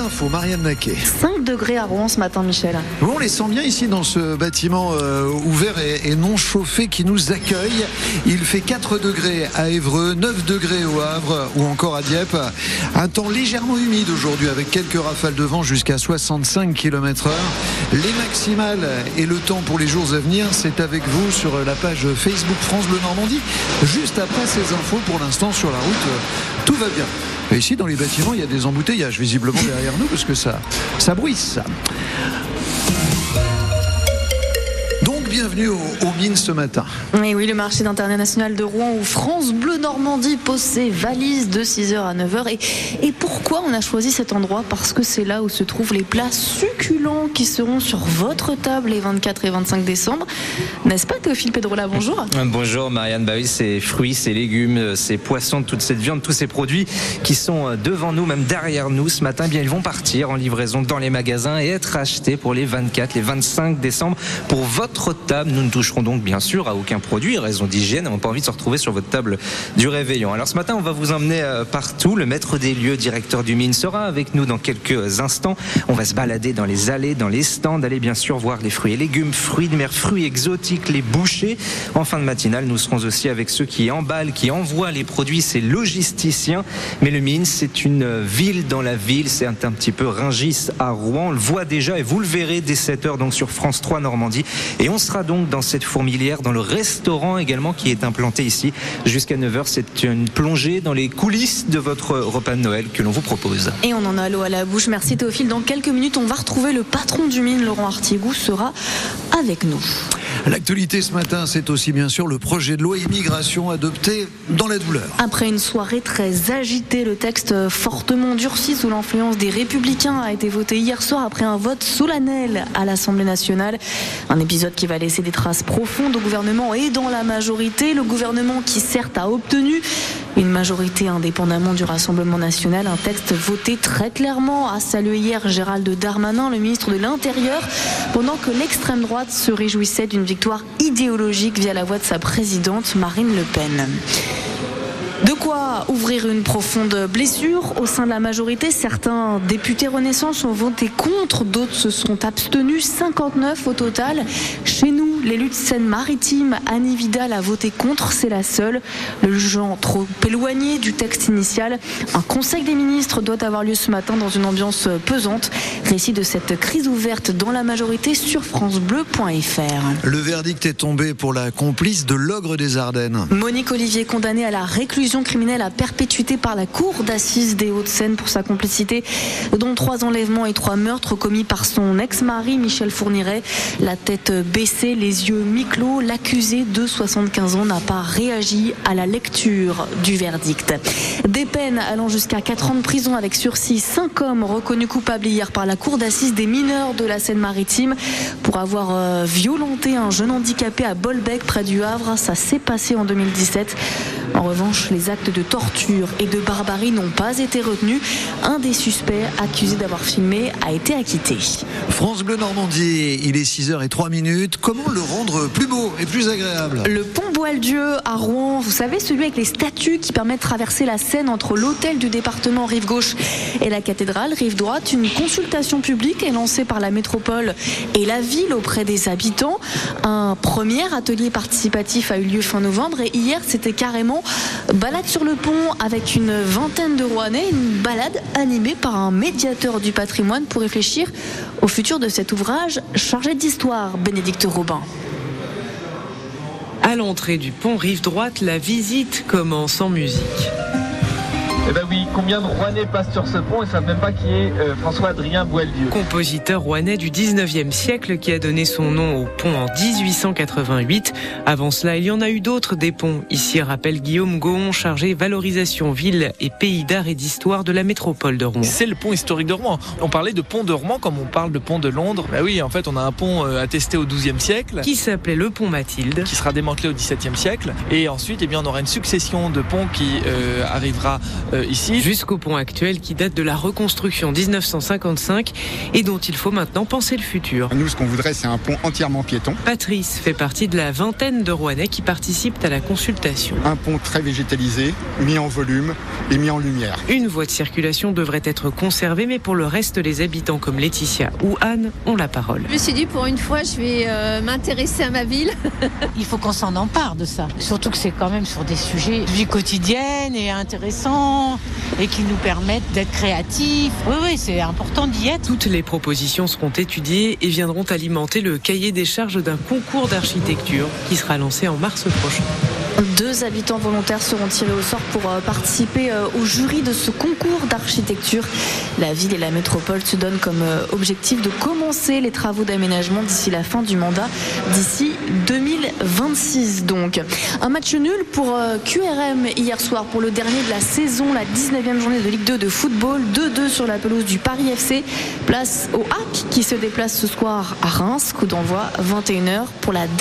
infos, Marianne Naquet. 5 degrés à Rouen ce matin, Michel. on les sent bien ici dans ce bâtiment euh, ouvert et, non chauffé qui nous accueille. Il fait 4 degrés à Évreux, 9 degrés au Havre ou encore à Dieppe. Un temps légèrement humide aujourd'hui avec quelques rafales de vent jusqu'à 65 km heure. Les maximales et le temps pour les jours à venir, c'est avec vous sur la page Facebook France Bleu Normandie. Juste après ces infos, pour l'instant sur la route, tout va bien. Ici, dans les bâtiments, il y a des embouteillages visiblement derrière nous parce que ça, ça bruisse. Bienvenue aux, mines ce matin. Oui, oui, le marché d'intérêt national de Rouen où France Bleu Normandie pose ses valises de 6h à 9h. Et, et pourquoi on a choisi cet endroit? Parce que c'est là où se trouvent les plats succulents qui seront sur votre table les 24 et 25 décembre. N'est-ce pas Théophile Pedrola? Bonjour. Bonjour Marianne. Bah oui, ces fruits, ces légumes, ces poissons, toute cette viande, tous ces produits qui sont devant nous, même derrière nous ce matin, eh bien ils vont partir en livraison dans les magasins et être achetés pour les 24, les 25 décembre pour votre table. Nous ne toucherons donc bien sûr à aucun produit, raison d'hygiène. On pas envie de se retrouver sur votre table du réveillon. Alors ce matin, on va vous emmener euh, partout. Le maître des lieux, directeur du mine, sera avec nous dans quelques instants. On va se balader dans les allées, dans les stands, aller bien sûr voir les fruits et légumes, fruits de mer, fruits exotiques, les bouchers. En fin de matinale, nous serons aussi avec ceux qui emballent, qui envoient les produits, ces logisticiens. Mais le mine, c'est une ville dans la ville. C'est un, petit peu Ringis à Rouen. On le voit déjà et vous le verrez dès 7h donc sur France 3 Normandie. Et on sera donc dans cette fourmilière, dans le restaurant également qui est implanté ici jusqu'à 9h. C'est une plongée dans les coulisses de votre repas de Noël que l'on vous propose. Et on en a l'eau à la bouche. Merci Théophile. Dans quelques minutes, on va retrouver le patron du mine, Laurent Artigou, sera avec nous. L'actualité ce matin, c'est aussi bien sûr le projet de loi immigration adopté dans la douleur. Après une soirée très agitée, le texte fortement durci sous l'influence des républicains a été voté hier soir après un vote solennel à l'Assemblée nationale. Un épisode qui va laisser des traces profondes au gouvernement et dans la majorité. Le gouvernement qui certes a obtenu une majorité indépendamment du Rassemblement national. Un texte voté très clairement a salué hier Gérald Darmanin, le ministre de l'Intérieur, pendant que l'extrême droite se réjouissait d'une victoire idéologique via la voix de sa présidente Marine Le Pen. De quoi ouvrir une profonde blessure au sein de la majorité. Certains députés Renaissance ont voté contre, d'autres se sont abstenus. 59 au total. Chez nous, l'élu de Seine-Maritime, Annie Vidal, a voté contre. C'est la seule. Le jugeant trop éloigné du texte initial. Un conseil des ministres doit avoir lieu ce matin dans une ambiance pesante. Récit de cette crise ouverte dans la majorité sur FranceBleu.fr. Le verdict est tombé pour la complice de l'ogre des Ardennes. Monique Olivier condamnée à la réclusion criminelle à perpétuité par la Cour d'assises des Hauts-de-Seine pour sa complicité, dont trois enlèvements et trois meurtres commis par son ex-mari Michel Fourniret. La tête baissée, les yeux mi-clos, l'accusé de 75 ans n'a pas réagi à la lecture du verdict. Des peines allant jusqu'à 4 ans de prison avec sursis. Cinq hommes reconnus coupables hier par la Cour d'assises des mineurs de la Seine-Maritime pour avoir euh, violenté un jeune handicapé à Bolbec près du Havre. Ça s'est passé en 2017. En revanche, les actes de torture et de barbarie n'ont pas été retenus. Un des suspects accusé d'avoir filmé a été acquitté. France Bleu Normandie, il est 6h03 minutes. Comment le rendre plus beau et plus agréable? Le pont À Rouen, vous savez, celui avec les statues qui permettent de traverser la Seine entre l'hôtel du département rive gauche et la cathédrale rive droite. Une consultation publique est lancée par la métropole et la ville auprès des habitants. Un premier atelier participatif a eu lieu fin novembre et hier c'était carrément balade sur le pont avec une vingtaine de Rouennais, une balade animée par un médiateur du patrimoine pour réfléchir au futur de cet ouvrage chargé d'histoire, Bénédicte Robin. À l'entrée du pont rive droite, la visite commence en musique. Eh ben oui, combien de Rouennais passent sur ce pont et savent même pas qui est euh, François-Adrien Boieldieu Compositeur rouennais du 19e siècle qui a donné son nom au pont en 1888. Avant cela, il y en a eu d'autres des ponts. Ici, rappelle Guillaume Gaon, chargé valorisation ville et pays d'art et d'histoire de la métropole de Rouen. C'est le pont historique de Rouen. On parlait de pont de Rouen comme on parle de pont de Londres. Bah oui, en fait, on a un pont euh, attesté au 12e siècle. Qui s'appelait le pont Mathilde. Qui sera démantelé au 17e siècle. Et ensuite, eh bien, on aura une succession de ponts qui euh, arrivera ici. Jusqu'au pont actuel qui date de la reconstruction 1955 et dont il faut maintenant penser le futur. Nous, ce qu'on voudrait, c'est un pont entièrement piéton. Patrice fait partie de la vingtaine de Rouennais qui participent à la consultation. Un pont très végétalisé, mis en volume et mis en lumière. Une voie de circulation devrait être conservée, mais pour le reste, les habitants comme Laetitia ou Anne ont la parole. Je me suis dit, pour une fois, je vais euh, m'intéresser à ma ville. Il faut qu'on s'en empare de ça. Surtout que c'est quand même sur des sujets de vie quotidienne et intéressants et qui nous permettent d'être créatifs. Oui, oui, c'est important d'y être. Toutes les propositions seront étudiées et viendront alimenter le cahier des charges d'un concours d'architecture qui sera lancé en mars prochain. Deux habitants volontaires seront tirés au sort pour euh, participer euh, au jury de ce concours d'architecture. La ville et la métropole se donnent comme euh, objectif de commencer les travaux d'aménagement d'ici la fin du mandat, d'ici 2026 donc. Un match nul pour QRM hier soir pour le dernier de la saison, la 19e journée de Ligue 2 de football, 2-2 sur la pelouse du Paris FC. Place au HAC qui se déplace ce soir à Reims, coup d'envoi 21h pour la dernière